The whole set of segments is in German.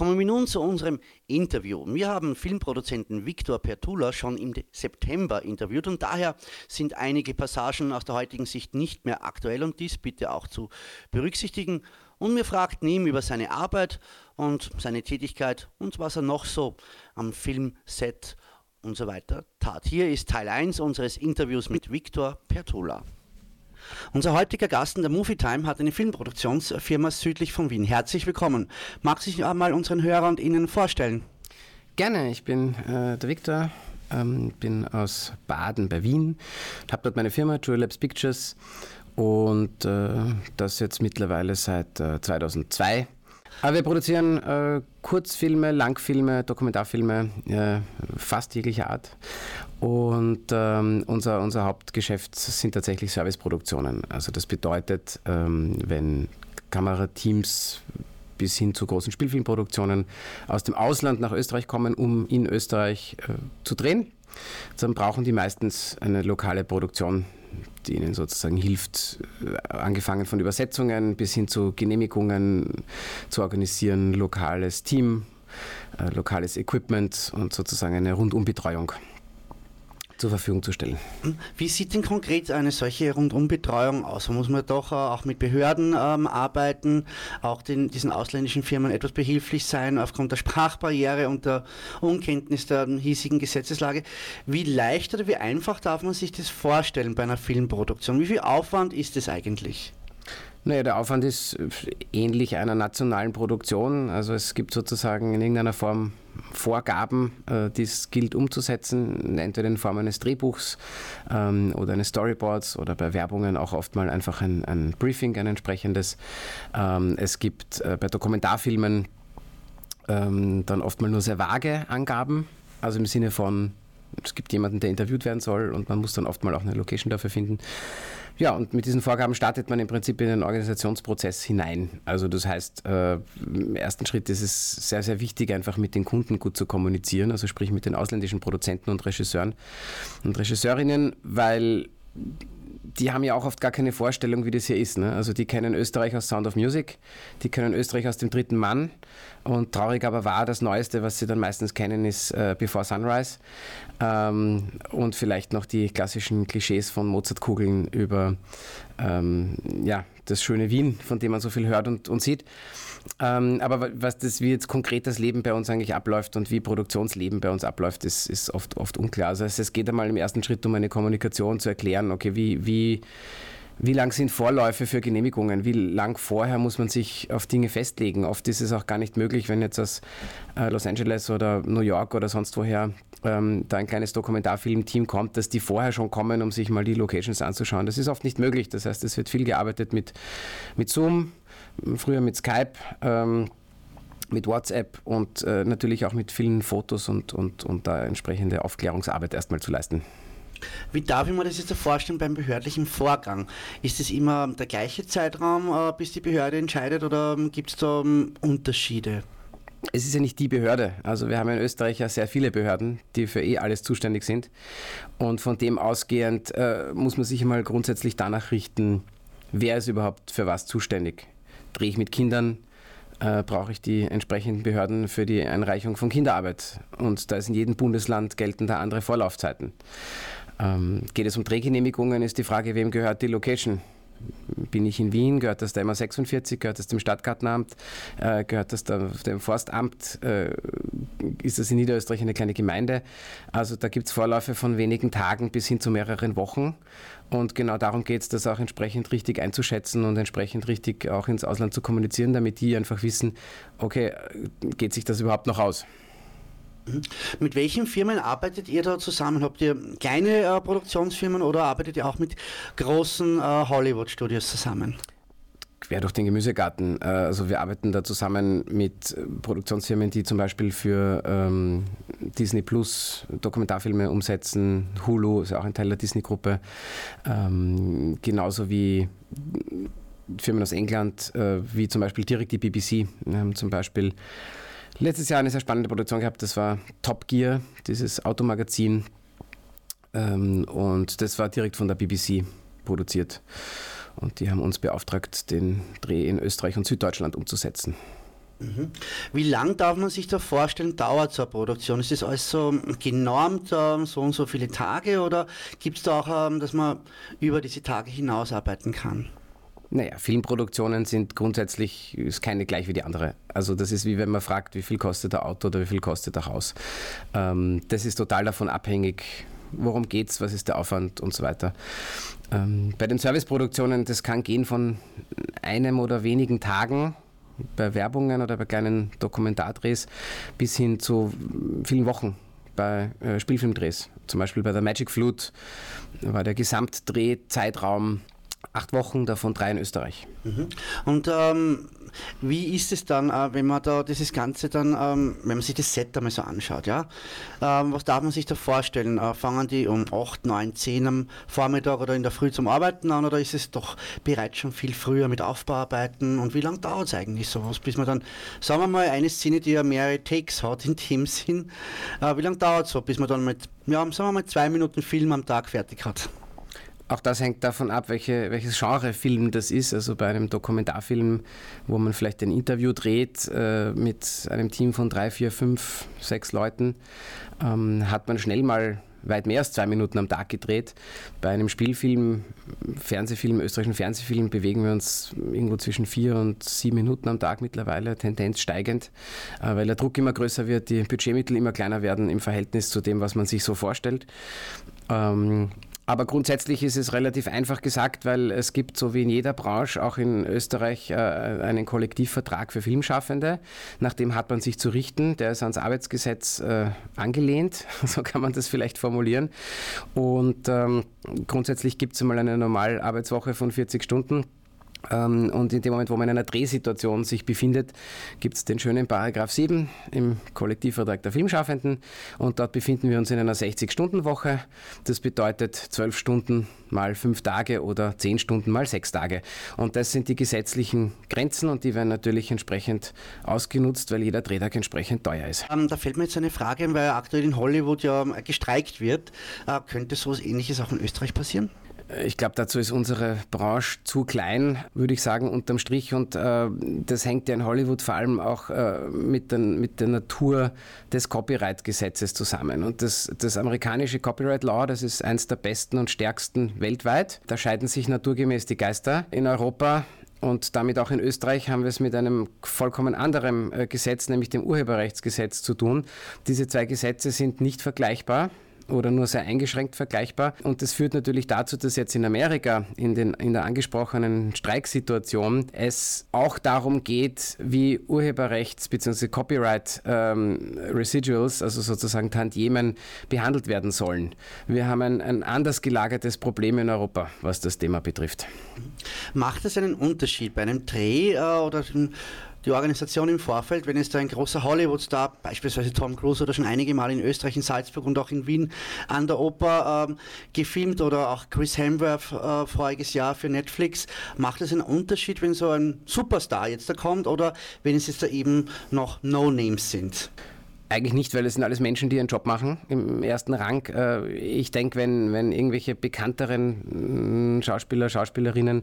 Kommen wir nun zu unserem Interview. Wir haben Filmproduzenten Viktor Pertula schon im September interviewt und daher sind einige Passagen aus der heutigen Sicht nicht mehr aktuell und dies bitte auch zu berücksichtigen. Und wir fragten ihn über seine Arbeit und seine Tätigkeit und was er noch so am Filmset und so weiter tat. Hier ist Teil 1 unseres Interviews mit Viktor Pertula. Unser heutiger Gast in der Movie Time hat eine Filmproduktionsfirma südlich von Wien. Herzlich willkommen. Mag sich einmal unseren Hörer und Ihnen vorstellen? Gerne, ich bin äh, der Viktor, ähm, bin aus Baden bei Wien, habe dort meine Firma True Labs Pictures und äh, das jetzt mittlerweile seit äh, 2002. Aber wir produzieren äh, Kurzfilme, Langfilme, Dokumentarfilme, äh, fast jeglicher Art. Und ähm, unser, unser Hauptgeschäft sind tatsächlich Serviceproduktionen. Also das bedeutet, ähm, wenn Kamerateams bis hin zu großen Spielfilmproduktionen aus dem Ausland nach Österreich kommen, um in Österreich äh, zu drehen, dann brauchen die meistens eine lokale Produktion ihnen sozusagen hilft, äh, angefangen von Übersetzungen bis hin zu Genehmigungen zu organisieren, lokales Team, äh, lokales Equipment und sozusagen eine Rundumbetreuung zur Verfügung zu stellen. Wie sieht denn konkret eine solche Rundumbetreuung aus? Da muss man doch auch mit Behörden ähm, arbeiten, auch den, diesen ausländischen Firmen etwas behilflich sein aufgrund der Sprachbarriere und der Unkenntnis der hiesigen Gesetzeslage. Wie leicht oder wie einfach darf man sich das vorstellen bei einer Filmproduktion? Wie viel Aufwand ist es eigentlich? Naja, der Aufwand ist ähnlich einer nationalen Produktion. Also es gibt sozusagen in irgendeiner Form Vorgaben, äh, die es gilt umzusetzen, entweder in Form eines Drehbuchs ähm, oder eines Storyboards oder bei Werbungen auch oft mal einfach ein, ein Briefing, ein entsprechendes. Ähm, es gibt äh, bei Dokumentarfilmen ähm, dann oft mal nur sehr vage Angaben, also im Sinne von, es gibt jemanden, der interviewt werden soll und man muss dann oft mal auch eine Location dafür finden. Ja, und mit diesen Vorgaben startet man im Prinzip in den Organisationsprozess hinein. Also das heißt, äh, im ersten Schritt ist es sehr, sehr wichtig, einfach mit den Kunden gut zu kommunizieren, also sprich mit den ausländischen Produzenten und Regisseuren und Regisseurinnen, weil die haben ja auch oft gar keine Vorstellung, wie das hier ist. Ne? Also die kennen Österreich aus Sound of Music, die kennen Österreich aus dem dritten Mann. Und traurig aber war, das Neueste, was sie dann meistens kennen, ist äh, Before Sunrise. Ähm, und vielleicht noch die klassischen Klischees von Mozartkugeln über ähm, ja, das schöne Wien, von dem man so viel hört und, und sieht. Ähm, aber was das, wie jetzt konkret das Leben bei uns eigentlich abläuft und wie Produktionsleben bei uns abläuft, ist, ist oft, oft unklar. Also es geht einmal im ersten Schritt um eine Kommunikation zu erklären, okay, wie, wie, wie lang sind Vorläufe für Genehmigungen? Wie lang vorher muss man sich auf Dinge festlegen? Oft ist es auch gar nicht möglich, wenn jetzt aus äh, Los Angeles oder New York oder sonst woher ähm, da ein kleines Dokumentarfilmteam kommt, dass die vorher schon kommen, um sich mal die Locations anzuschauen. Das ist oft nicht möglich. Das heißt, es wird viel gearbeitet mit, mit Zoom, früher mit Skype. Ähm, mit WhatsApp und äh, natürlich auch mit vielen Fotos und, und, und da entsprechende Aufklärungsarbeit erstmal zu leisten. Wie darf ich mir das jetzt vorstellen beim behördlichen Vorgang? Ist es immer der gleiche Zeitraum, äh, bis die Behörde entscheidet oder ähm, gibt es da ähm, Unterschiede? Es ist ja nicht die Behörde. Also wir haben in Österreich ja sehr viele Behörden, die für eh alles zuständig sind. Und von dem ausgehend äh, muss man sich mal grundsätzlich danach richten, wer ist überhaupt für was zuständig drehe ich mit Kindern, äh, brauche ich die entsprechenden Behörden für die Einreichung von Kinderarbeit. Und da ist in jedem Bundesland gelten andere Vorlaufzeiten. Ähm, geht es um Drehgenehmigungen, ist die Frage, wem gehört die Location? bin ich in Wien, gehört das der MA46, gehört das dem Stadtgartenamt, äh, gehört das dem Forstamt, äh, ist das in Niederösterreich eine kleine Gemeinde. Also da gibt es Vorläufe von wenigen Tagen bis hin zu mehreren Wochen. Und genau darum geht es, das auch entsprechend richtig einzuschätzen und entsprechend richtig auch ins Ausland zu kommunizieren, damit die einfach wissen, okay, geht sich das überhaupt noch aus? Mhm. Mit welchen Firmen arbeitet ihr da zusammen? Habt ihr kleine äh, Produktionsfirmen oder arbeitet ihr auch mit großen äh, Hollywood-Studios zusammen? Quer durch den Gemüsegarten. Äh, also wir arbeiten da zusammen mit äh, Produktionsfirmen, die zum Beispiel für ähm, Disney Plus Dokumentarfilme umsetzen. Hulu ist ja auch ein Teil der Disney-Gruppe. Ähm, genauso wie Firmen aus England, äh, wie zum Beispiel direkt die BBC. Haben zum Beispiel letztes Jahr eine sehr spannende Produktion gehabt. Das war Top Gear, dieses Automagazin. Ähm, und das war direkt von der BBC produziert. Und die haben uns beauftragt, den Dreh in Österreich und Süddeutschland umzusetzen. Mhm. Wie lang darf man sich da vorstellen, dauert so eine Produktion? Ist das alles so genormt, so und so viele Tage oder gibt es da auch, ähm, dass man über diese Tage hinaus arbeiten kann? Naja, Filmproduktionen sind grundsätzlich ist keine gleich wie die andere. Also das ist wie wenn man fragt, wie viel kostet ein Auto oder wie viel kostet ein Haus. Ähm, das ist total davon abhängig, worum geht es, was ist der Aufwand und so weiter. Ähm, bei den Serviceproduktionen, das kann gehen von einem oder wenigen Tagen bei Werbungen oder bei kleinen Dokumentardrehs bis hin zu vielen Wochen bei äh, Spielfilmdrehs. Zum Beispiel bei der Magic Flute war der Gesamtdrehzeitraum acht Wochen, davon drei in Österreich. Mhm. Und ähm, wie ist es dann, äh, wenn man da dieses Ganze dann, ähm, wenn man sich das Set einmal so anschaut, ja? Ähm, was darf man sich da vorstellen? Äh, fangen die um 8, 9, 10 am Vormittag oder in der Früh zum Arbeiten an oder ist es doch bereits schon viel früher mit Aufbauarbeiten und wie lange dauert es eigentlich sowas, bis man dann, sagen wir mal, eine Szene, die ja mehrere Takes hat in dem Sinn, äh, wie lange dauert es so, bis man dann mit, ja, sagen wir mal, zwei Minuten Film am Tag fertig hat? Auch das hängt davon ab, welche, welches Genre Film das ist. Also bei einem Dokumentarfilm, wo man vielleicht ein Interview dreht äh, mit einem Team von drei, vier, fünf, sechs Leuten, ähm, hat man schnell mal weit mehr als zwei Minuten am Tag gedreht. Bei einem Spielfilm, Fernsehfilm, österreichischen Fernsehfilm bewegen wir uns irgendwo zwischen vier und sieben Minuten am Tag mittlerweile, Tendenz steigend, äh, weil der Druck immer größer wird, die Budgetmittel immer kleiner werden im Verhältnis zu dem, was man sich so vorstellt. Aber grundsätzlich ist es relativ einfach gesagt, weil es gibt, so wie in jeder Branche, auch in Österreich, äh, einen Kollektivvertrag für Filmschaffende. Nach dem hat man sich zu richten. Der ist ans Arbeitsgesetz äh, angelehnt, so kann man das vielleicht formulieren. Und ähm, grundsätzlich gibt es einmal eine Normalarbeitswoche von 40 Stunden. Ähm, und in dem Moment, wo man in einer Drehsituation sich befindet, gibt es den schönen Paragraph 7 im Kollektivvertrag der Filmschaffenden. Und dort befinden wir uns in einer 60-Stunden-Woche. Das bedeutet 12 Stunden mal 5 Tage oder 10 Stunden mal 6 Tage. Und das sind die gesetzlichen Grenzen und die werden natürlich entsprechend ausgenutzt, weil jeder Drehtag entsprechend teuer ist. Ähm, da fällt mir jetzt eine Frage, weil aktuell in Hollywood ja gestreikt wird. Äh, könnte so etwas Ähnliches auch in Österreich passieren? Ich glaube, dazu ist unsere Branche zu klein, würde ich sagen, unterm Strich. Und äh, das hängt ja in Hollywood vor allem auch äh, mit, den, mit, der Natur des Copyright-Gesetzes zusammen. Und das, das amerikanische Copyright Law, das ist eines der besten und stärksten weltweit. Da scheiden sich naturgemäß die Geister. In Europa und damit auch in Österreich haben wir es mit einem vollkommen anderen äh, Gesetz, nämlich dem Urheberrechtsgesetz zu tun. Diese zwei Gesetze sind nicht vergleichbar oder nur sehr eingeschränkt vergleichbar. Und das führt natürlich dazu, dass jetzt in Amerika in, den, in der angesprochenen Streiksituation es auch darum geht, wie Urheberrechts- bzw. Copyright ähm, Residuals, also sozusagen Tantiemen, behandelt werden sollen. Wir haben ein, ein anders gelagertes Problem in Europa, was das Thema betrifft. Macht es einen Unterschied bei einem Dreh äh, oder die Organisation im Vorfeld, wenn jetzt ein großer Hollywood-Star, beispielsweise Tom Cruise oder schon einige Mal in Österreich, in Salzburg und auch in Wien an der Oper ähm, gefilmt oder auch Chris Hemsworth äh, voriges Jahr für Netflix, macht es einen Unterschied, wenn so ein Superstar jetzt da kommt oder wenn es jetzt da eben noch No-Names sind? Eigentlich nicht, weil es sind alles Menschen, die ihren Job machen im ersten Rang. Äh, ich denke, wenn, wenn irgendwelche bekannteren mm, Schauspieler, Schauspielerinnen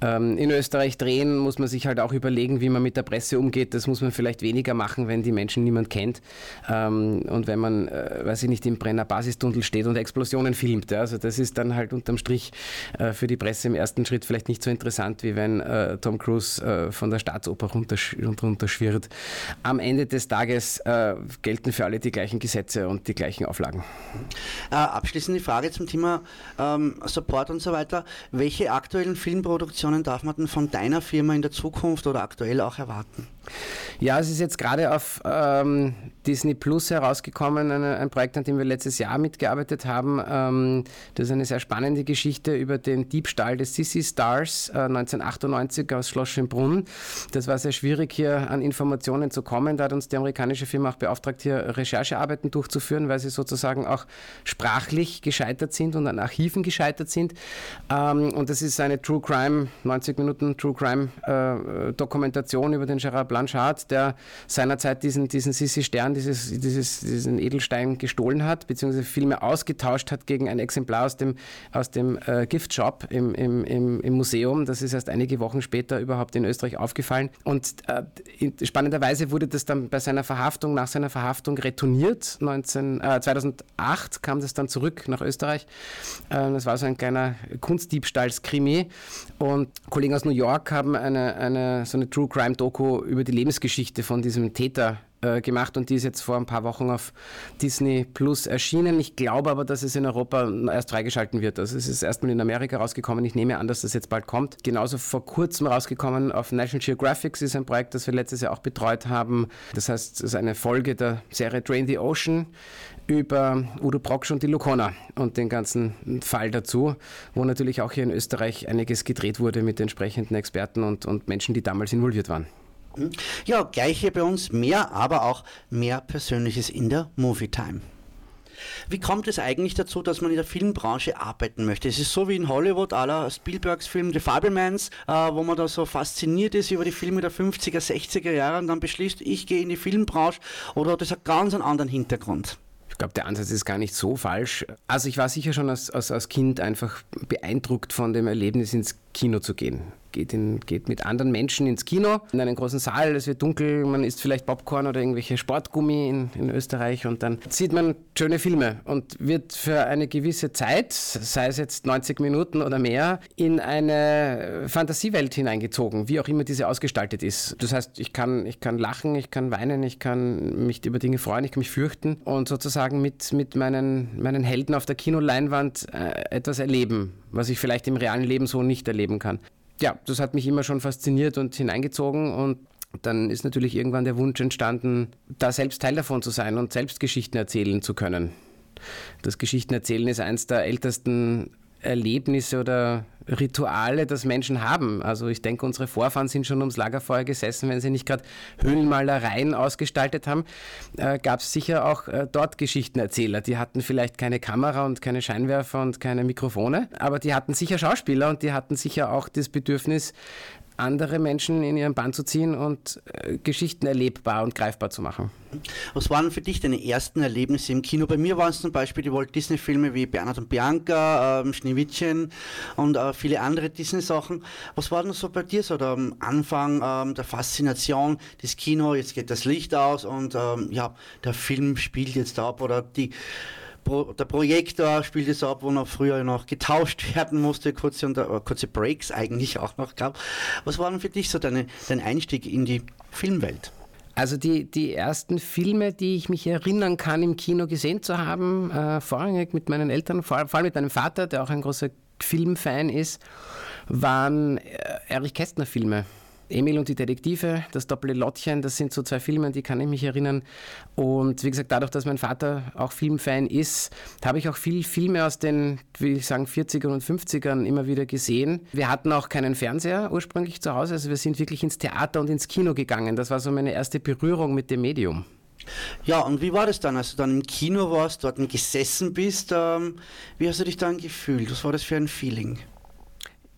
ähm, in Österreich drehen, muss man sich halt auch überlegen, wie man mit der Presse umgeht. Das muss man vielleicht weniger machen, wenn die Menschen niemand kennt. Ähm, und wenn man, äh, weiß ich nicht, im Brenner Basistunnel steht und Explosionen filmt. Also das ist dann halt unterm Strich äh, für die Presse im ersten Schritt vielleicht nicht so interessant, wie wenn Tom Cruise von der Staatsoper runterschwirrt. Am Ende des Tages gelten für alle die gleichen Gesetze und die gleichen Auflagen. Äh, abschließend die Frage zum Thema ähm, Support und so weiter. Welche aktuellen Filmproduktionen darf man denn von deiner Firma in der Zukunft oder aktuell auch erwarten? Ja, es ist jetzt gerade auf ähm, Disney Plus herausgekommen, eine, ein Projekt, an dem wir letztes Jahr mitgearbeitet haben. Ähm, das ist eine sehr spannende Geschichte über den Diebstahl des Sissy Stars äh, 1998 aus Schloss Schönbrunn. Das war sehr schwierig, hier an Informationen zu kommen. Da hat uns die amerikanische Firma auch beauftragt, hier Recherchearbeiten durchzuführen, weil sie sozusagen auch sprachlich gescheitert sind und an Archiven gescheitert sind. Ähm, und das ist eine True Crime, 90 Minuten True Crime äh, Dokumentation über den Gerard Blanchard, der seinerzeit diesen, diesen Sissi Stern, dieses, dieses, diesen Edelstein gestohlen hat, beziehungsweise Filme ausgetauscht hat gegen ein Exemplar aus dem, aus dem äh, Giftshop im, im, im, im, Museum. Das ist erst einige Wochen später überhaupt in Österreich aufgefallen. Und äh, spannenderweise wurde das dann bei seiner Verhaftung, nach seiner Verhaftung retourniert. 19, äh, 2008 kam das dann zurück nach Österreich. Ähm, das war so ein kleiner Kunstdiebstahlskrimi. Und Kollegen aus New York haben eine, eine, so eine True Crime Doku über die Lebensgeschichte von diesem Täter äh, gemacht und die ist jetzt vor ein paar Wochen auf Disney Plus erschienen. Ich glaube aber, dass es in Europa erst freigeschalten wird. Also es ist erstmal in Amerika rausgekommen. Ich nehme an, dass das jetzt bald kommt. Genauso vor kurzem rausgekommen auf National Geographic ist ein Projekt, das wir letztes Jahr auch betreut haben. Das heißt, es ist eine Folge der Serie Drain the Ocean über Udo Brocksch und die Lukona und den ganzen Fall dazu, wo natürlich auch hier in Österreich einiges gedreht wurde mit entsprechenden Experten und, und Menschen, die damals involviert waren. Ja, gleich hier bei uns mehr, aber auch mehr Persönliches in der Movie Time. Wie kommt es eigentlich dazu, dass man in der Filmbranche arbeiten möchte? Es ist so wie in Hollywood, aller Spielbergs Film The Fablemans, äh, wo man da so fasziniert ist über die Filme der 50er, 60er Jahre und dann beschließt, ich gehe in die Filmbranche oder hat das einen ganz anderen Hintergrund? Ich glaube, der Ansatz ist gar nicht so falsch. Also ich war sicher schon als, als, als Kind einfach beeindruckt von dem Erlebnis ins Kino zu gehen geht, in, geht mit anderen Menschen ins Kino, in einen großen Saal, es wird dunkel, man isst vielleicht Popcorn oder irgendwelche Sportgummi in, in Österreich und dann sieht man schöne Filme und wird für eine gewisse Zeit, sei es jetzt 90 Minuten oder mehr, in eine Fantasiewelt hineingezogen, wie auch immer diese ausgestaltet ist. Das heißt, ich kann, ich kann lachen, ich kann weinen, ich kann mich über Dinge freuen, ich kann mich fürchten und sozusagen mit, mit meinen, meinen Helden auf der Kinoleinwand äh, etwas erleben, was ich vielleicht im realen Leben so nicht erleben kann ja, das hat mich immer schon fasziniert und hineingezogen und dann ist natürlich irgendwann der Wunsch entstanden, da selbst Teil davon zu sein und selbst Geschichten erzählen zu können. Das Geschichten erzählen ist eines der ältesten Erlebnisse oder Rituale, das Menschen haben. Also ich denke, unsere Vorfahren sind schon ums Lagerfeuer gesessen, wenn sie nicht gerade Höhlenmalereien ausgestaltet haben, äh, gab es sicher auch äh, dort Geschichtenerzähler. Die hatten vielleicht keine Kamera und keine Scheinwerfer und keine Mikrofone, aber die hatten sicher Schauspieler und die hatten sicher auch das Bedürfnis, andere Menschen in ihren Bann zu ziehen und äh, Geschichten erlebbar und greifbar zu machen. Was waren für dich deine ersten Erlebnisse im Kino? Bei mir waren es zum Beispiel die Walt Disney-Filme wie Bernhard und Bianca, ähm, Schneewittchen und äh, viele andere Disney-Sachen. Was war denn so bei dir so der Anfang ähm, der Faszination des Kino? Jetzt geht das Licht aus und ähm, ja, der Film spielt jetzt ab oder die Pro, der Projektor spielt es ab, wo noch früher noch getauscht werden musste, kurze, unter, kurze Breaks eigentlich auch noch gab. Was war denn für dich so deine, dein Einstieg in die Filmwelt? Also die, die ersten Filme, die ich mich erinnern kann, im Kino gesehen zu haben, äh, vorrangig mit meinen Eltern, vor, vor allem mit meinem Vater, der auch ein großer Filmfan ist, waren äh, Erich Kästner Filme. Emil und die Detektive, das Doppelte Lottchen, das sind so zwei Filme, an die kann ich mich erinnern. Und wie gesagt, dadurch, dass mein Vater auch Filmfan ist, habe ich auch viel Filme aus den, wie ich sagen, 40ern und 50ern immer wieder gesehen. Wir hatten auch keinen Fernseher ursprünglich zu Hause, also wir sind wirklich ins Theater und ins Kino gegangen. Das war so meine erste Berührung mit dem Medium. Ja, und wie war das dann, als du dann im Kino warst, dort gesessen bist? Ähm, wie hast du dich dann gefühlt? Was war das für ein Feeling?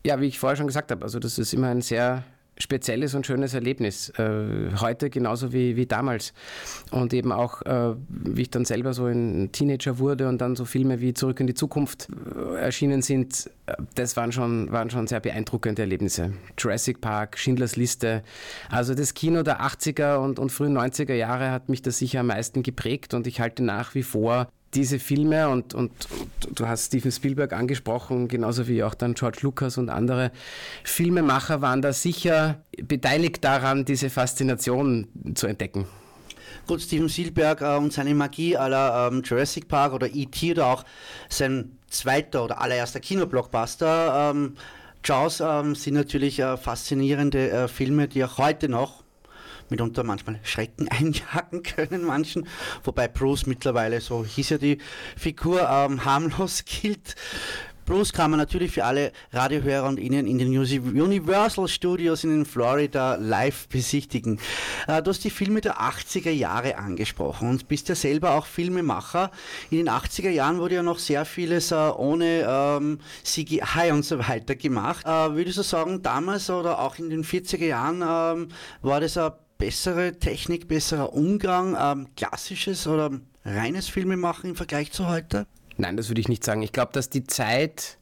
Ja, wie ich vorher schon gesagt habe, also das ist immer ein sehr spezielles und schönes Erlebnis. Äh, heute genauso wie, wie damals. Und eben auch, äh, wie ich dann selber so ein Teenager wurde und dann so Filme wie Zurück in die Zukunft äh, erschienen sind, äh, das waren schon, waren schon sehr beeindruckende Erlebnisse. Jurassic Park, Schindlers Liste. Also das Kino der 80er und, und frühen 90er Jahre hat mich da sicher am meisten geprägt und ich halte nach wie vor diese Filme und, und, und, du hast Steven Spielberg angesprochen, genauso wie auch dann George Lucas und andere Filmemacher waren da sicher beteiligt daran, diese Faszination zu entdecken. Gut, Steven Spielberg äh, und seine Magie aller ähm, Jurassic Park oder E.T. oder auch sein zweiter oder allererster Kinoblockbuster ähm, Jaws ähm, sind natürlich äh, faszinierende äh, Filme, die auch heute noch mitunter manchmal Schrecken einjagen können, manchen. Wobei Bruce mittlerweile, so hieß ja die Figur, ähm, harmlos gilt. Bruce kann man natürlich für alle Radiohörer und Ihnen in den Universal Studios in Florida live besichtigen. Äh, du hast die Filme der 80er Jahre angesprochen und bist ja selber auch Filmemacher. In den 80er Jahren wurde ja noch sehr vieles äh, ohne ähm, CGI und so weiter gemacht. Äh, würdest du sagen, damals oder auch in den 40er Jahren ähm, war das ein bessere Technik, besserer Umgang, ähm, klassisches oder reines Filmemachen im Vergleich zu heute? Nein, das würde ich nicht sagen. Ich glaube, dass die Zeit,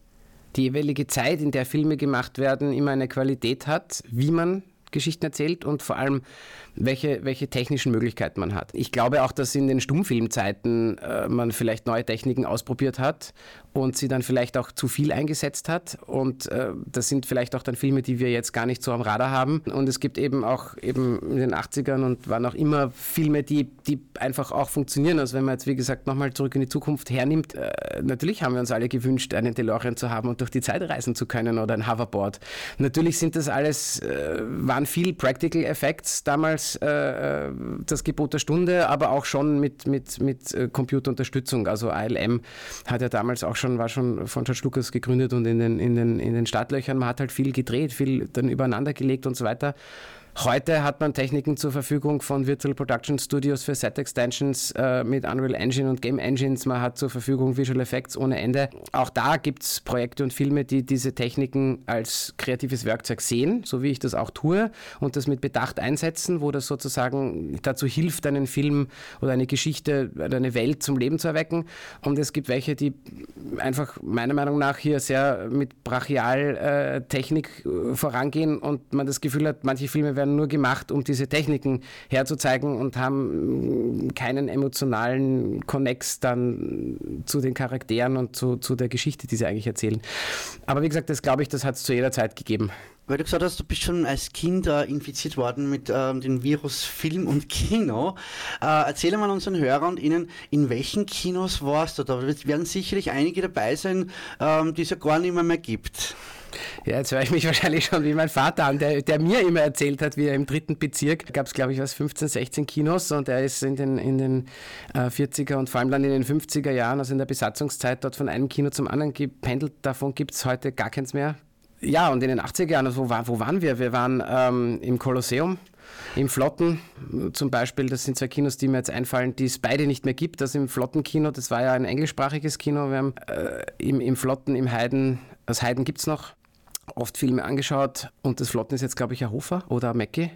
die jeweilige Zeit, in der Filme gemacht werden, immer eine Qualität hat, wie man Geschichten erzählt und vor allem welche, welche technischen Möglichkeiten man hat. Ich glaube auch, dass in den Stummfilmzeiten äh, man vielleicht neue Techniken ausprobiert hat und sie dann vielleicht auch zu viel eingesetzt hat. Und äh, das sind vielleicht auch dann Filme, die wir jetzt gar nicht so am Radar haben. Und es gibt eben auch eben in den 80ern und wann auch immer Filme, die, die einfach auch funktionieren. Also wenn man jetzt, wie gesagt, nochmal zurück in die Zukunft hernimmt, äh, natürlich haben wir uns alle gewünscht, einen DeLorean zu haben und durch die Zeit reisen zu können oder ein Hoverboard. Natürlich sind das alles, äh, waren viel Practical Effects damals äh, das Gebot der Stunde, aber auch schon mit, mit, mit äh, Computerunterstützung. Also ALM hat ja damals auch schon schon, war schon von George Lucas gegründet und in den, in, den, in den Startlöchern. Man hat halt viel gedreht, viel dann übereinander gelegt und so weiter. Heute hat man Techniken zur Verfügung von Virtual Production Studios für Set Extensions äh, mit Unreal Engine und Game Engines. Man hat zur Verfügung Visual Effects ohne Ende. Auch da gibt es Projekte und Filme, die diese Techniken als kreatives Werkzeug sehen, so wie ich das auch tue, und das mit Bedacht einsetzen, wo das sozusagen dazu hilft, einen Film oder eine Geschichte oder eine Welt zum Leben zu erwecken. Und es gibt welche, die einfach meiner Meinung nach hier sehr mit Brachial-Technik äh, vorangehen und man das Gefühl hat, manche Filme werden nur gemacht, um diese Techniken herzuzeigen und haben keinen emotionalen Connex dann zu den Charakteren und zu, zu der Geschichte, die sie eigentlich erzählen. Aber wie gesagt, das glaube ich, das hat es zu jeder Zeit gegeben. Weil du gesagt hast, du bist schon als Kind äh, infiziert worden mit ähm, dem Virus Film und Kino. Äh, erzähle mal unseren Hörern und Ihnen, in welchen Kinos warst du? Da werden sicherlich einige dabei sein, ähm, die es ja gar nicht mehr, mehr gibt. Ja, jetzt höre ich mich wahrscheinlich schon wie mein Vater an, der, der mir immer erzählt hat, wie er im dritten Bezirk gab es, glaube ich, was 15, 16 Kinos und er ist in den, in den äh, 40er und vor allem dann in den 50er Jahren, also in der Besatzungszeit, dort von einem Kino zum anderen gependelt. Davon gibt es heute gar keins mehr. Ja, und in den 80er Jahren, also wo, war, wo waren wir? Wir waren ähm, im Kolosseum im Flotten zum Beispiel, das sind zwei Kinos, die mir jetzt einfallen, die es beide nicht mehr gibt. Das im Flottenkino, das war ja ein englischsprachiges Kino. Wir haben äh, im, im Flotten, im Heiden, das Heiden gibt es noch, oft Filme angeschaut und das Flotten ist jetzt, glaube ich, ein Hofer oder ein Mecki.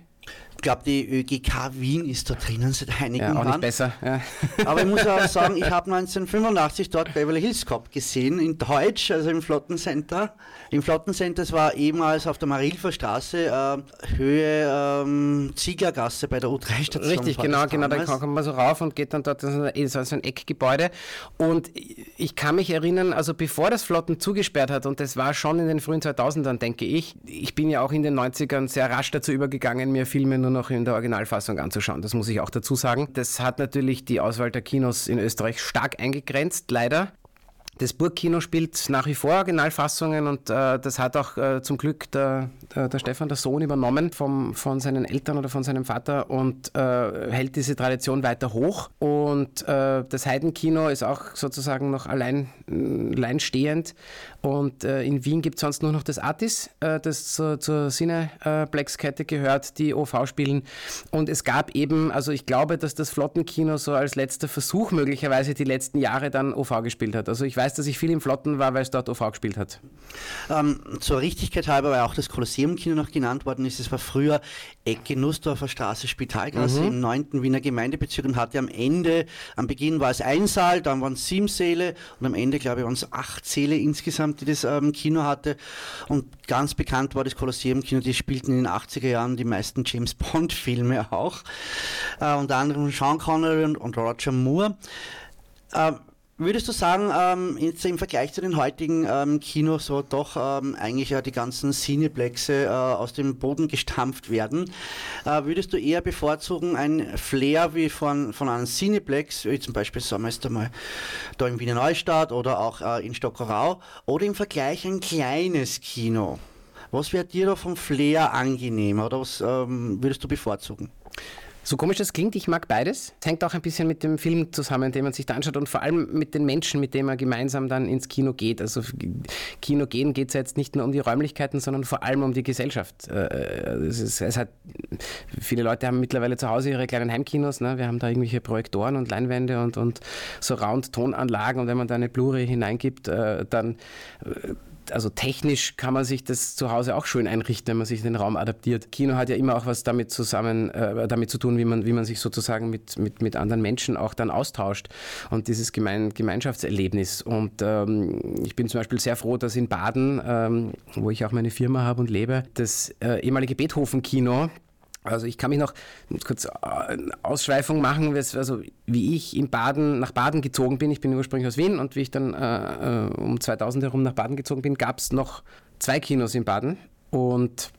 Ich glaube, die ÖGK Wien ist da drinnen seit einigen ja, auch Jahren. Nicht besser. Ja. Aber ich muss auch sagen, ich habe 1985 dort Beverly Hills Cop gesehen, in Deutsch, also im Flottencenter. Im Flottencenter, es war ehemals auf der Marilfer Straße, äh, Höhe ähm, Zieglergasse bei der U3-Station. Richtig, genau, genau. Dann kommt man so rauf und geht dann dort, das ist so ein Eckgebäude. Und ich kann mich erinnern, also bevor das Flotten zugesperrt hat, und das war schon in den frühen 2000ern, denke ich, ich bin ja auch in den 90ern sehr rasch dazu übergegangen, mir Filme nur noch in der Originalfassung anzuschauen. Das muss ich auch dazu sagen. Das hat natürlich die Auswahl der Kinos in Österreich stark eingegrenzt, leider. Das Burgkino spielt nach wie vor Originalfassungen und äh, das hat auch äh, zum Glück der, der, der, Stefan, der Sohn, übernommen vom, von seinen Eltern oder von seinem Vater und äh, hält diese Tradition weiter hoch. Und äh, das Heidenkino ist auch sozusagen noch allein, äh, alleinstehend. Und äh, in Wien gibt es sonst nur noch das Artis, das zur, zur Cineplex-Kette gehört, die OV spielen. Und es gab eben, also ich glaube, dass das Flottenkino so als letzter Versuch möglicherweise die letzten Jahre dann OV gespielt hat. Also ich weiß, weiß, dass ich viel im Flotten war, weil es dort OV gespielt hat. Ähm, zur Richtigkeit halber, weil auch das Kolosseum-Kino noch genannt worden ist, es war früher Ecke Nussdorfer Straße, Spitalgasse mhm. im 9. Wiener Gemeindebezirk und hatte am Ende, am Beginn war es ein Saal, dann waren es sieben Säle und am Ende, glaube ich, waren es acht Säle insgesamt, die das ähm, Kino hatte. Und ganz bekannt war das Kolosseum-Kino, die spielten in den 80er Jahren die meisten James Bond-Filme auch. Äh, unter anderem Sean Connery und, und Roger Moore. Äh, Würdest du sagen, ähm, im Vergleich zu den heutigen ähm, Kinos, so doch ähm, eigentlich ja die ganzen Cineplexe äh, aus dem Boden gestampft werden, äh, würdest du eher bevorzugen ein Flair wie von, von einem Cineplex, wie zum Beispiel jetzt einmal da in Wiener Neustadt oder auch äh, in Stockerau, oder im Vergleich ein kleines Kino? Was wäre dir da vom Flair angenehmer oder was ähm, würdest du bevorzugen? So komisch das klingt, ich mag beides. Es hängt auch ein bisschen mit dem Film zusammen, den man sich da anschaut und vor allem mit den Menschen, mit denen man gemeinsam dann ins Kino geht. Also Kino gehen geht es jetzt nicht nur um die Räumlichkeiten, sondern vor allem um die Gesellschaft. Äh, es, ist, es hat, viele Leute haben mittlerweile zu Hause ihre kleinen Heimkinos. Ne? Wir haben da irgendwelche Projektoren und Leinwände und, und so Round-Tonanlagen und wenn man da eine Blu-ray hineingibt, äh, dann äh, also technisch kann man sich das zu Hause auch schön einrichten, wenn man sich den Raum adaptiert. Kino hat ja immer auch was damit zusammen, äh, damit zu tun, wie man, wie man sich sozusagen mit, mit, mit anderen Menschen auch dann austauscht und dieses Gemein, Gemeinschaftserlebnis. Und ähm, ich bin zum Beispiel sehr froh, dass in Baden, ähm, wo ich auch meine Firma habe und lebe, das äh, ehemalige Beethoven-Kino, also ich kann mich noch kurz eine äh, Ausschweifung machen, also wie ich in Baden nach Baden gezogen bin. Ich bin ursprünglich aus Wien und wie ich dann äh, äh um 2000 herum nach Baden gezogen bin, gab es noch zwei Kinos in Baden und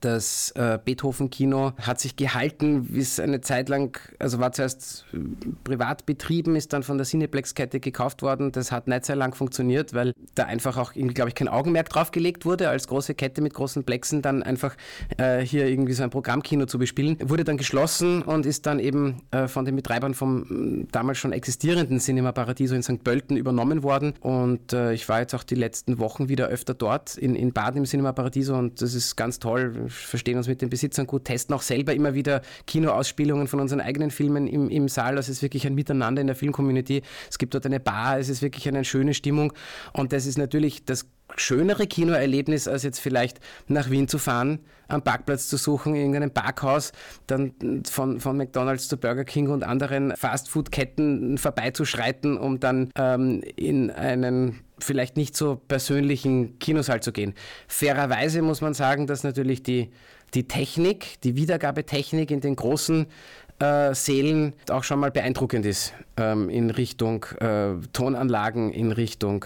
das äh, Beethoven-Kino hat sich gehalten, wie es eine Zeit lang, also war zuerst äh, privat betrieben, ist dann von der Cineplex-Kette gekauft worden. Das hat nicht sehr lang funktioniert, weil da einfach auch, glaube ich, kein Augenmerk drauf gelegt wurde, als große Kette mit großen Plexen dann einfach äh, hier irgendwie so ein Programmkino zu bespielen. Wurde dann geschlossen und ist dann eben äh, von den Betreibern vom damals schon existierenden Cinema Paradiso in St. Pölten übernommen worden. Und äh, ich war jetzt auch die letzten Wochen wieder öfter dort in, in Baden im Cinema Paradiso und das ist ganz toll verstehen uns mit den Besitzern gut, testen auch selber immer wieder Kinoausspielungen von unseren eigenen Filmen im, im Saal. Das ist wirklich ein Miteinander in der Filmcommunity. Es gibt dort eine Bar, es ist wirklich eine schöne Stimmung. Und das ist natürlich das schönere Kinoerlebnis, als jetzt vielleicht nach Wien zu fahren, am Parkplatz zu suchen, in irgendeinem Parkhaus, dann von, von McDonalds zu Burger King und anderen Fastfood-Ketten vorbeizuschreiten, um dann ähm, in einen vielleicht nicht so persönlichen Kinosaal zu gehen. Fairerweise muss man sagen, dass natürlich die, die Technik, die Wiedergabetechnik in den großen äh, Sälen auch schon mal beeindruckend ist ähm, in Richtung äh, Tonanlagen, in Richtung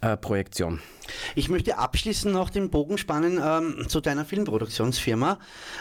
äh, Projektion. Ich möchte abschließend noch den Bogen spannen ähm, zu deiner Filmproduktionsfirma.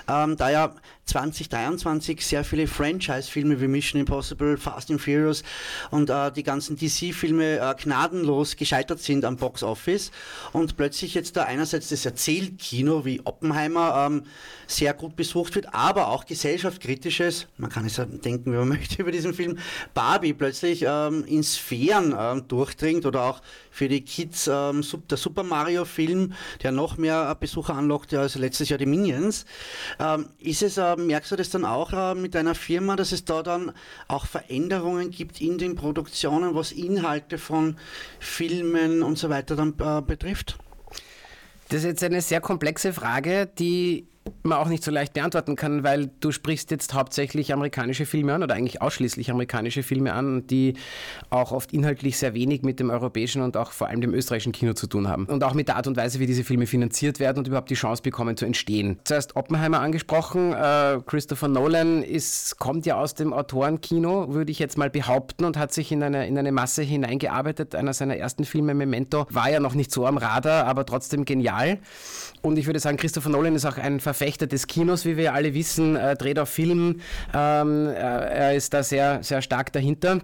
Ähm, da ja 2023 sehr viele Franchise-Filme wie Mission Impossible, Fast and Furious und äh, die ganzen DC-Filme äh, gnadenlos gescheitert sind am Box Office und plötzlich jetzt da einerseits das Erzählkino wie Oppenheimer ähm, sehr gut besucht wird, aber auch gesellschaftskritisches, man kann es ja denken, wie man möchte über diesen Film, Barbie plötzlich ähm, in Sphären ähm, durchdringt oder auch für die Kids ähm, der Super Mario Film, der noch mehr Besucher anlockt als letztes Jahr die Minions. Ähm, ist es, äh, merkst du das dann auch äh, mit deiner Firma, dass es da dann auch Veränderungen gibt in den Produktionen, was Inhalte von Filmen und so weiter dann äh, betrifft? Das ist jetzt eine sehr komplexe Frage, die man auch nicht so leicht beantworten kann, weil du sprichst jetzt hauptsächlich amerikanische Filme an oder eigentlich ausschließlich amerikanische Filme an, die auch oft inhaltlich sehr wenig mit dem europäischen und auch vor allem dem österreichischen Kino zu tun haben. Und auch mit der Art und Weise, wie diese Filme finanziert werden und überhaupt die Chance bekommen zu entstehen. Zuerst Oppenheimer angesprochen, äh, Christopher Nolan ist, kommt ja aus dem Autorenkino, würde ich jetzt mal behaupten, und hat sich in eine, in eine Masse hineingearbeitet. Einer seiner ersten Filme, Memento, war ja noch nicht so am Radar, aber trotzdem genial. Und ich würde sagen, Christopher Nolan ist auch ein Verfechter des Kinos, wie wir alle wissen, äh, dreht auf Film. Ähm, er ist da sehr, sehr stark dahinter.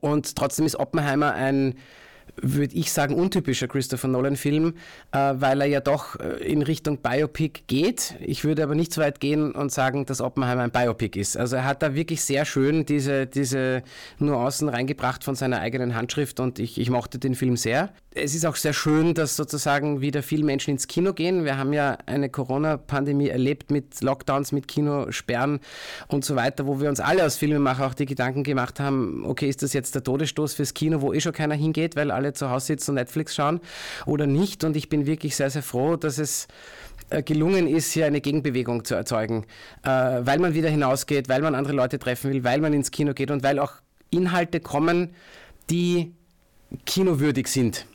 Und trotzdem ist Oppenheimer ein würde ich sagen, untypischer Christopher Nolan-Film, äh, weil er ja doch äh, in Richtung Biopic geht. Ich würde aber nicht so weit gehen und sagen, dass Oppenheimer ein Biopic ist. Also er hat da wirklich sehr schön diese, diese Nuancen reingebracht von seiner eigenen Handschrift und ich, ich mochte den Film sehr. Es ist auch sehr schön, dass sozusagen wieder viele Menschen ins Kino gehen. Wir haben ja eine Corona-Pandemie erlebt mit Lockdowns, mit Kinosperren und so weiter, wo wir uns alle als Filmemacher auch die Gedanken gemacht haben, okay, ist das jetzt der Todesstoß fürs Kino, wo eh schon keiner hingeht, weil alle zu Hause sitzen und Netflix schauen oder nicht. Und ich bin wirklich sehr, sehr froh, dass es äh, gelungen ist, hier eine Gegenbewegung zu erzeugen, äh, weil man wieder hinausgeht, weil man andere Leute treffen will, weil man ins Kino geht und weil auch Inhalte kommen, die kinowürdig sind.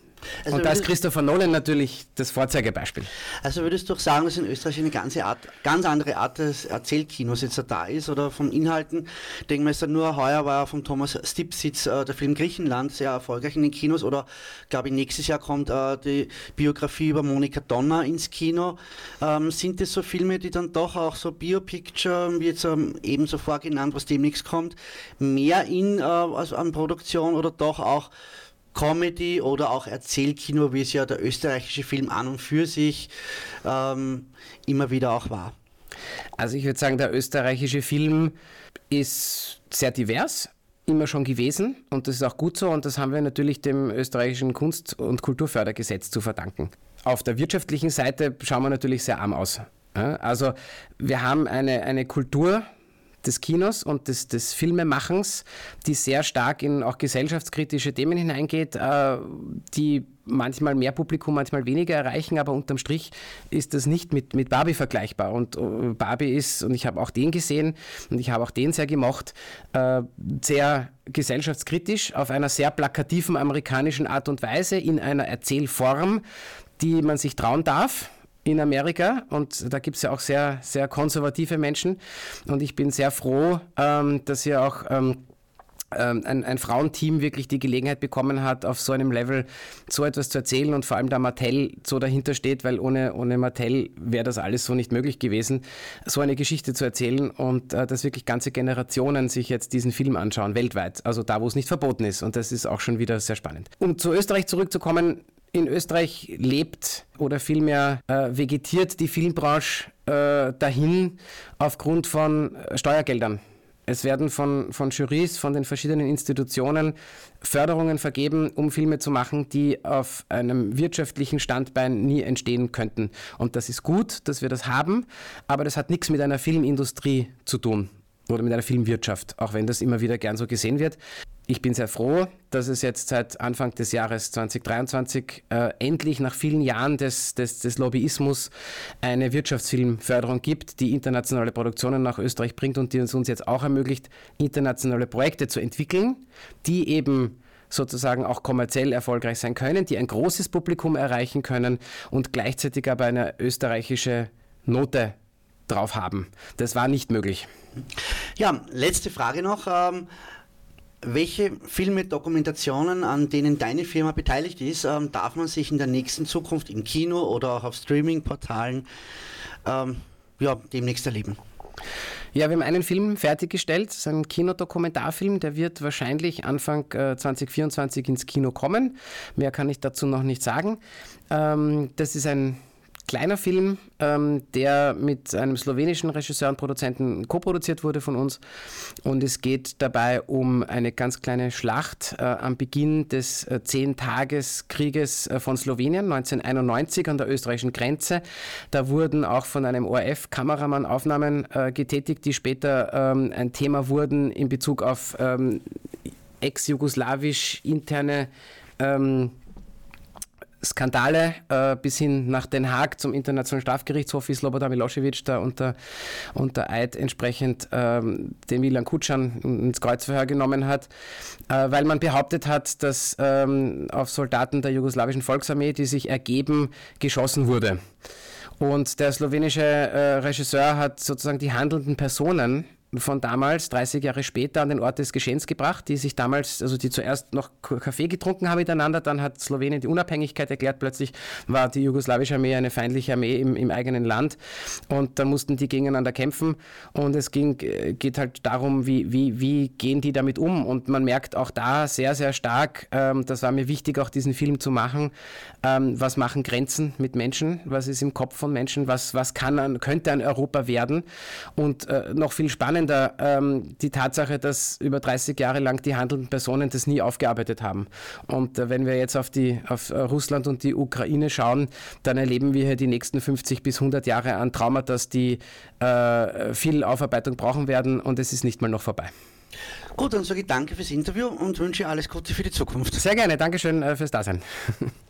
Also und da ist Christopher Nolan natürlich das Vorzeigebeispiel. Also würdest du auch sagen, dass in Österreich eine ganze Art, ganz andere Art des Erzählkinos jetzt da ist oder von Inhalten? Denken wir jetzt nur, heuer war ja von Thomas Stipsitz äh, der Film Griechenland sehr erfolgreich in den Kinos oder glaube ich nächstes Jahr kommt äh, die Biografie über Monika Donner ins Kino. Ähm, sind das so Filme, die dann doch auch so Biopicture, wie jetzt ähm, ebenso vorgenannt, was demnächst kommt, mehr in äh, also an Produktion oder doch auch Comedy oder auch Erzählkino, wie es ja der österreichische Film an und für sich ähm, immer wieder auch war? Also ich würde sagen, der österreichische Film ist sehr divers, immer schon gewesen und das ist auch gut so und das haben wir natürlich dem österreichischen Kunst- und Kulturfördergesetz zu verdanken. Auf der wirtschaftlichen Seite schauen wir natürlich sehr arm aus. Also wir haben eine, eine Kultur, des Kinos und des, des Filmemachens, die sehr stark in auch gesellschaftskritische Themen hineingeht, äh, die manchmal mehr Publikum, manchmal weniger erreichen, aber unterm Strich ist das nicht mit, mit Barbie vergleichbar. Und äh, Barbie ist, und ich habe auch den gesehen und ich habe auch den sehr gemocht, äh, sehr gesellschaftskritisch auf einer sehr plakativen amerikanischen Art und Weise in einer Erzählform, die man sich trauen darf in Amerika. Und da gibt es ja auch sehr, sehr konservative Menschen. Und ich bin sehr froh, ähm, dass ihr auch ähm, ähm, ein, ein, Frauenteam wirklich die Gelegenheit bekommen hat, auf so einem Level so etwas zu erzählen. Und vor allem da Mattel so dahinter steht, weil ohne, ohne Mattel wäre das alles so nicht möglich gewesen, so eine Geschichte zu erzählen. Und äh, dass wirklich ganze Generationen sich jetzt diesen Film anschauen, weltweit, also da, wo es nicht verboten ist. Und das ist auch schon wieder sehr spannend. Um zu Österreich zurückzukommen, in Österreich lebt oder vielmehr äh, vegetiert die Filmbranche äh, dahin aufgrund von Steuergeldern. Es werden von, von Jurys, von den verschiedenen Institutionen Förderungen vergeben, um Filme zu machen, die auf einem wirtschaftlichen Standbein nie entstehen könnten. Und das ist gut, dass wir das haben, aber das hat nichts mit einer Filmindustrie zu tun oder mit einer Filmwirtschaft, auch wenn das immer wieder gern so gesehen wird. Ich bin sehr froh, dass es jetzt seit Anfang des Jahres 2023 äh, endlich nach vielen Jahren des, des, des, Lobbyismus eine Wirtschaftsfilmförderung gibt, die internationale Produktionen nach Österreich bringt und die uns, uns jetzt auch ermöglicht, internationale Projekte zu entwickeln, die eben sozusagen auch kommerziell erfolgreich sein können, die ein großes Publikum erreichen können und gleichzeitig aber eine österreichische Note drauf haben. Das war nicht möglich. Ja, letzte Frage noch. Ähm welche Filme, Dokumentationen, an denen deine Firma beteiligt ist, ähm, darf man sich in der nächsten Zukunft im Kino oder auch auf Streaming-Portalen ähm, ja, demnächst erleben? Ja, wir haben einen Film fertiggestellt, das ist ein Kinodokumentarfilm, der wird wahrscheinlich Anfang äh, 2024 ins Kino kommen. Mehr kann ich dazu noch nicht sagen. Ähm, das ist ein kleiner Film, ähm, der mit einem slowenischen Regisseur und Produzenten co-produziert wurde von uns. Und es geht dabei um eine ganz kleine Schlacht äh, am Beginn des äh, Zehn-Tages-Krieges äh, von Slowenien 1991 an der österreichischen Grenze. Da wurden auch von einem ORF-Kameramann Aufnahmen äh, getätigt, die später ähm, ein Thema wurden in Bezug auf ähm, ex-jugoslawisch interne ähm, Skandale äh, bis hin nach Den Haag zum Internationalen Strafgerichtshof, wie Slobodan Milosevic da unter, unter Eid entsprechend ähm, den Milan Kutschan ins Kreuzverhör genommen hat, äh, weil man behauptet hat, dass ähm, auf Soldaten der jugoslawischen Volksarmee, die sich ergeben, geschossen wurde. Und der slowenische äh, Regisseur hat sozusagen die handelnden Personen von damals, 30 Jahre später, an den Ort des Geschehens gebracht, die sich damals, also die zuerst noch Kaffee getrunken haben miteinander, dann hat Slowenien die Unabhängigkeit erklärt, plötzlich war die jugoslawische Armee eine feindliche Armee im, im eigenen Land und dann mussten die gegeneinander kämpfen und es ging, geht halt darum, wie, wie, wie gehen die damit um und man merkt auch da sehr, sehr stark, ähm, das war mir wichtig, auch diesen Film zu machen, ähm, was machen Grenzen mit Menschen, was ist im Kopf von Menschen, was, was kann, könnte ein Europa werden und äh, noch viel spannender spannender ähm, die Tatsache, dass über 30 Jahre lang die handelnden Personen das nie aufgearbeitet haben. Und äh, wenn wir jetzt auf, die, auf äh, Russland und die Ukraine schauen, dann erleben wir hier die nächsten 50 bis 100 Jahre an Traumata, die äh, viel Aufarbeitung brauchen werden und es ist nicht mal noch vorbei. Gut, dann sage ich danke fürs Interview und wünsche alles Gute für die Zukunft. Sehr gerne, Dankeschön äh, fürs Dasein.